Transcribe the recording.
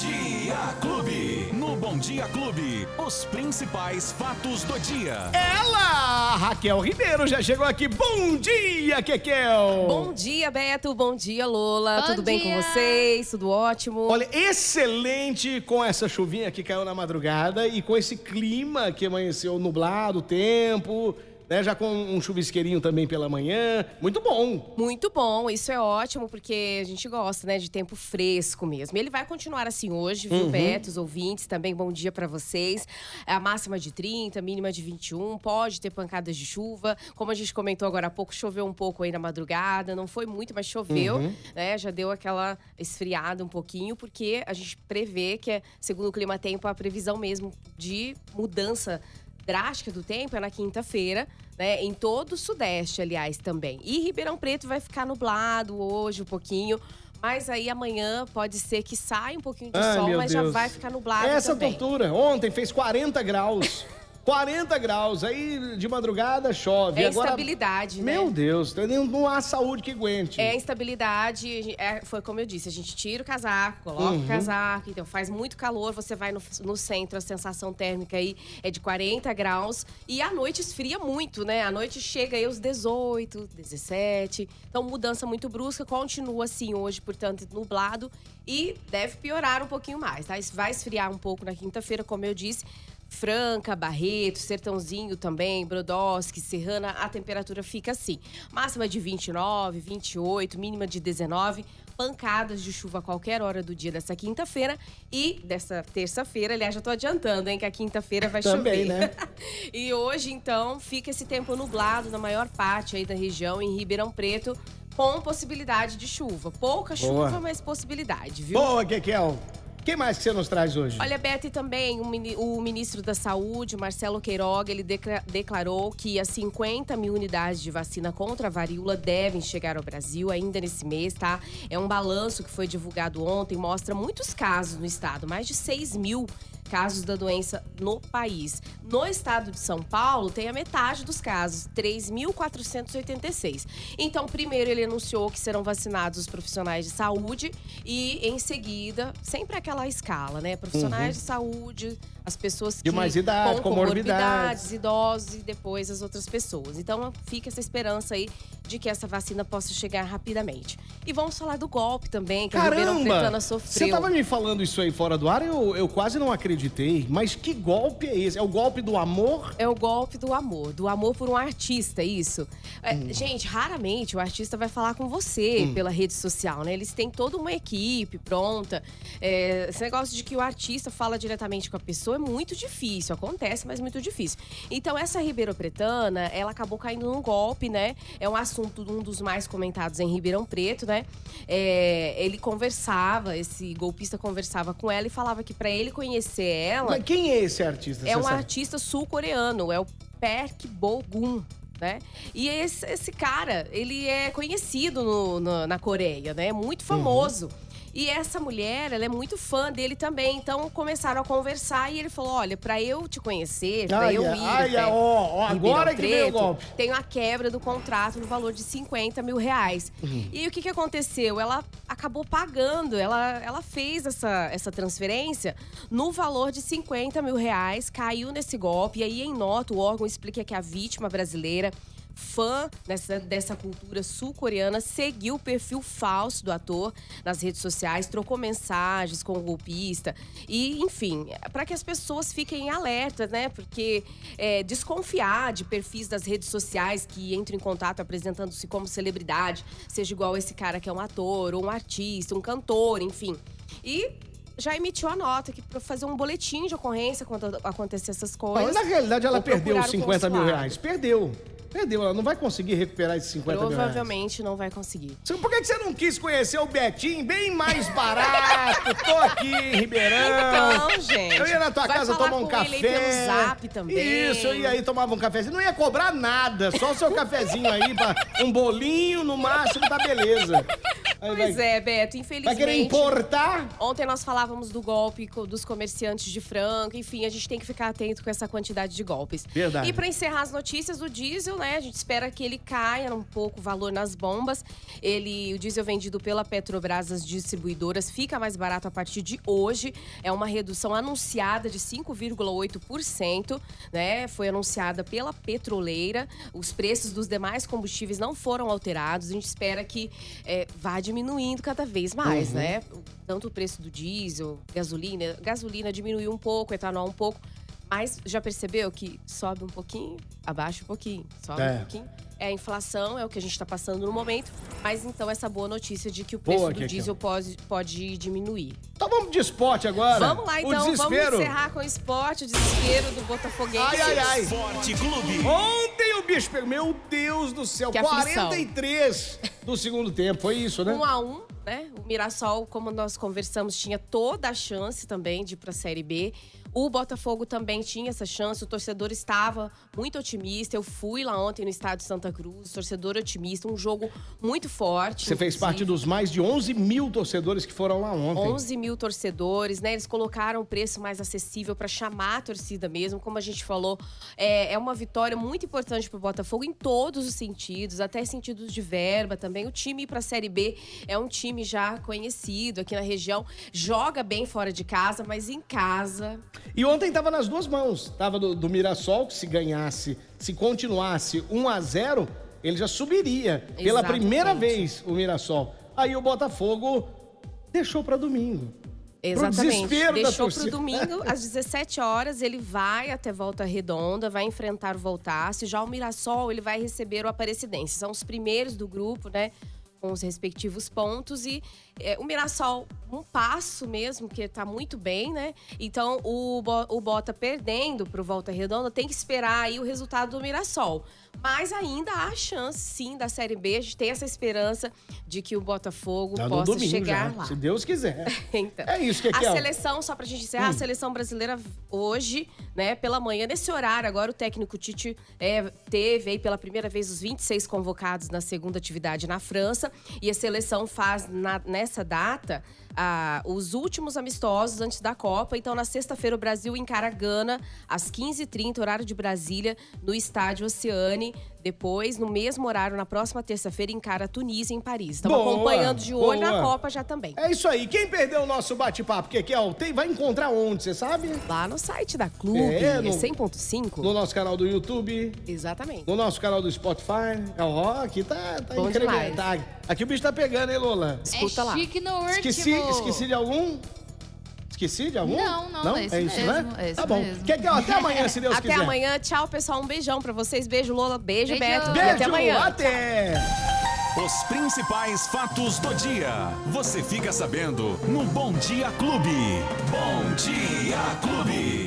Dia Clube. No Bom Dia Clube, os principais fatos do dia. Ela, Raquel Ribeiro, já chegou aqui. Bom dia, Kekel. Bom dia, Beto. Bom dia, Lola. Bom Tudo bem dia. com vocês? Tudo ótimo? Olha, excelente com essa chuvinha que caiu na madrugada e com esse clima que amanheceu nublado, tempo, né? Já com um chuvisqueirinho também pela manhã. Muito bom. Muito bom, isso é ótimo, porque a gente gosta, né, de tempo fresco mesmo. Ele vai continuar assim hoje, viu, Uhum. Beto, os ouvintes, também bom dia pra vocês. A máxima de 30, mínima de 21, pode ter pancadas de chuva. Como a gente comentou agora há pouco, choveu um pouco aí na madrugada, não foi muito, mas choveu, Uhum. né? Já deu aquela esfriada um pouquinho, porque a gente prevê que, é, segundo o Clima Tempo, a previsão mesmo de mudança drástica do tempo é na quinta-feira, né? Em todo o Sudeste, aliás, também. E Ribeirão Preto vai ficar nublado hoje um pouquinho. Mas aí amanhã pode ser que saia um pouquinho de Ai, sol, mas Deus. já vai ficar nublado Essa também. tortura. Ontem fez 40 graus. 40 graus. Aí de madrugada chove. É Agora, instabilidade, né? Meu Deus, não há saúde que aguente. É instabilidade, é, foi como eu disse, a gente tira o casaco, coloca Uhum. o casaco, então faz muito calor, você vai no, no centro, a sensação térmica aí é de 40 graus e à noite esfria muito, né? À noite chega aí os 18, 17, então mudança muito brusca, continua assim hoje, portanto, nublado e deve piorar um pouquinho mais, tá? Vai esfriar um pouco na quinta-feira, como eu disse, Franca, Barreto, Sertãozinho também, Brodowski, Serrana, a temperatura fica assim. Máxima de 29, 28, mínima de 19. Pancadas de chuva a qualquer hora do dia dessa quinta-feira e dessa terça-feira. Aliás, já tô adiantando, hein, que a quinta-feira vai Também, chover. né? e hoje, então, fica esse tempo nublado na maior parte aí da região, em Ribeirão Preto, com possibilidade de chuva. Pouca Boa. chuva, mas possibilidade, viu? Boa, Kekel. Quem mais que você nos traz hoje? Olha, Beto, e também o, mini- o ministro da Saúde, Marcelo Queiroga, ele decla- declarou que as 50 mil unidades de vacina contra a varíola devem chegar ao Brasil ainda nesse mês, tá? É um balanço que foi divulgado ontem, mostra muitos casos no estado, mais de 6 mil casos da doença no país. No estado de São Paulo, tem a metade dos casos, 3.486. Então, primeiro ele anunciou que serão vacinados os profissionais de saúde e, em seguida, sempre aquela escala, né? Profissionais de saúde, as pessoas que Uhum. De mais idade, com comorbidades. idosos e depois as outras pessoas. Então, fica essa esperança aí de que essa vacina possa chegar rapidamente. E vamos falar do golpe também, que a Ribeirão Caramba! Pretana Você sofreu. tava me falando isso aí fora do ar, eu, eu quase não acreditei. Mas que golpe é esse? É o golpe do amor? É o golpe do amor, do amor por um artista, isso. É, Hum. Gente, raramente o artista vai falar com você pela rede social, né? Eles têm toda uma equipe pronta. É, esse negócio de que o artista fala diretamente com a pessoa é muito difícil, acontece, mas muito difícil. Então, essa Ribeirão Pretana, ela acabou caindo num golpe, né? É um assunto, um dos mais comentados em Ribeirão Preto, né? É, ele conversava, esse golpista conversava com ela e falava que pra ele conhecer ela. Mas quem é esse artista? É um sabe? artista sul-coreano, é o Park Bo-gum. Né? E esse, esse cara, ele é conhecido no- no- na Coreia, né? Muito famoso. E essa mulher, ela é muito fã dele também. Então começaram a conversar e ele falou: Olha, pra eu te conhecer, pra Ai, eu ir. ai, até ó, ó, agora que veio o golpe. Tem a quebra do contrato no valor de 50 mil reais. Uhum. E o que, que aconteceu? Ela acabou pagando, ela, ela fez essa, essa transferência no valor de 50 mil reais, caiu nesse golpe. E aí, em nota, o órgão explica que a vítima brasileira fã dessa, dessa cultura sul-coreana, seguiu o perfil falso do ator nas redes sociais, trocou mensagens com o golpista. E, enfim, para que as pessoas fiquem alertas, né? Porque é, desconfiar de perfis das redes sociais que entram em contato apresentando-se como celebridade, seja igual esse cara que é um ator, ou um artista, um cantor, enfim. E já emitiu a nota aqui para fazer um boletim de ocorrência quando acontecer essas coisas. Mas na realidade ela perdeu os procurar o 50 mil reais. Perdeu. Perdeu. Ela não vai conseguir recuperar esses 50 mil reais. Provavelmente não vai conseguir. Por que que você não quis conhecer o Betinho bem mais barato? Tô aqui em Ribeirão. Então, gente. Eu ia na tua vai casa tomar um café. Ele pelo zap também. Isso, eu ia aí tomava um cafezinho. Não ia cobrar nada, só o seu cafezinho aí, pra um bolinho no máximo, tá beleza. Aí Pois vai, é, Beto, vai infelizmente. querer importar? Ontem nós falávamos do golpe dos comerciantes de frango, enfim, a gente tem que ficar atento com essa quantidade de golpes. Verdade. E para encerrar as notícias do diesel, né, a gente espera que ele caia um pouco o valor nas bombas. Ele, o diesel vendido pela Petrobras às distribuidoras fica mais barato a partir de hoje. É uma redução anunciada de 5,8%, né? Foi anunciada pela petroleira. Os preços dos demais combustíveis não foram alterados. A gente espera que é, vá diminuindo cada vez mais, né? Tanto o preço do diesel, gasolina. Gasolina diminuiu um pouco, etanol um pouco. Mas já percebeu que sobe um pouquinho, abaixa um pouquinho, sobe É. um pouquinho? É a inflação, é o que a gente está passando no momento. Mas então essa boa notícia de que o preço Boa, do Kekel. diesel pode, pode diminuir. Então vamos de esporte agora. Vamos lá então, O vamos encerrar com o esporte, o desespero do Botafoguense. Ai, ai, ai. Esporte Clube. Ontem o bicho pegou. Meu Deus do céu. Que aflição. 43 do segundo tempo. Foi isso, né? Um a um, né? O Mirassol, como nós conversamos, tinha toda a chance também de ir para a Série B. O Botafogo também tinha essa chance, o torcedor estava muito otimista. Eu fui lá ontem no estádio Santa Cruz, torcedor otimista, um jogo muito forte. Você fez parte dos mais de 11 mil torcedores que foram lá ontem. 11 mil torcedores, né? Eles colocaram o preço mais acessível para chamar a torcida mesmo. Como a gente falou, é, é uma vitória muito importante para o Botafogo em todos os sentidos, até sentidos de verba também. O time para a Série B é um time já conhecido aqui na região, joga bem fora de casa, mas em casa E ontem tava nas duas mãos. Tava do, do Mirassol, que se ganhasse, se continuasse 1 a 0 ele já subiria. Pela Exatamente. primeira vez, o Mirassol. Aí o Botafogo deixou para domingo. Exatamente. desespero da Deixou pro domingo, às 17 horas, ele vai até Volta Redonda, vai enfrentar o Voltaço. Já o Mirassol, ele vai receber o Aparecidense. São os primeiros do grupo, né? Com os respectivos pontos. E é, o Mirassol, um passo mesmo, que tá muito bem, né? Então, o, o Bota perdendo pro Volta Redonda, tem que esperar aí o resultado do Mirassol. Mas ainda há chance, sim, da Série B. A gente tem essa esperança de que o Botafogo Tá possa domingo chegar já, lá. se Deus quiser. Então, É isso que aqui, a ó. seleção, só pra gente encerrar, a seleção brasileira hoje, né, pela manhã, nesse horário, agora o técnico Tite é, teve aí pela primeira vez os 26 convocados na segunda atividade na França. E a seleção faz na- nessa data ah, os últimos amistosos antes da Copa. Então, na sexta-feira, o Brasil encara a Gana às 15h30, horário de Brasília, no estádio Oceane. Depois, no mesmo horário, na próxima terça-feira, encara a Tunísia em Paris. Estamos Boa, acompanhando de olho boa. na Copa já também. É isso aí. Quem perdeu o nosso bate-papo, que aqui, ó, tem, vai encontrar onde, você sabe? Lá no site da Clube, É, é, no- 100.5. No nosso canal do YouTube, Exatamente. no nosso canal do Spotify. Ó, aqui tá, tá incrível. Tá- aqui o bicho tá pegando, hein, Lola? Escuta é lá. chique no último. Esqueci, esqueci de algum? Esqueci de algum? Não, não, é esse isso, mesmo, né? é esse tá bom. mesmo. Quer que, até amanhã, se Deus Até quiser. amanhã. Tchau, pessoal. Um beijão pra vocês. Beijo, Lola. Beijo, Beijo. Beto. E Beijo, até amanhã. até. Os principais fatos do dia. Você fica sabendo no Bom Dia Clube. Bom Dia Clube.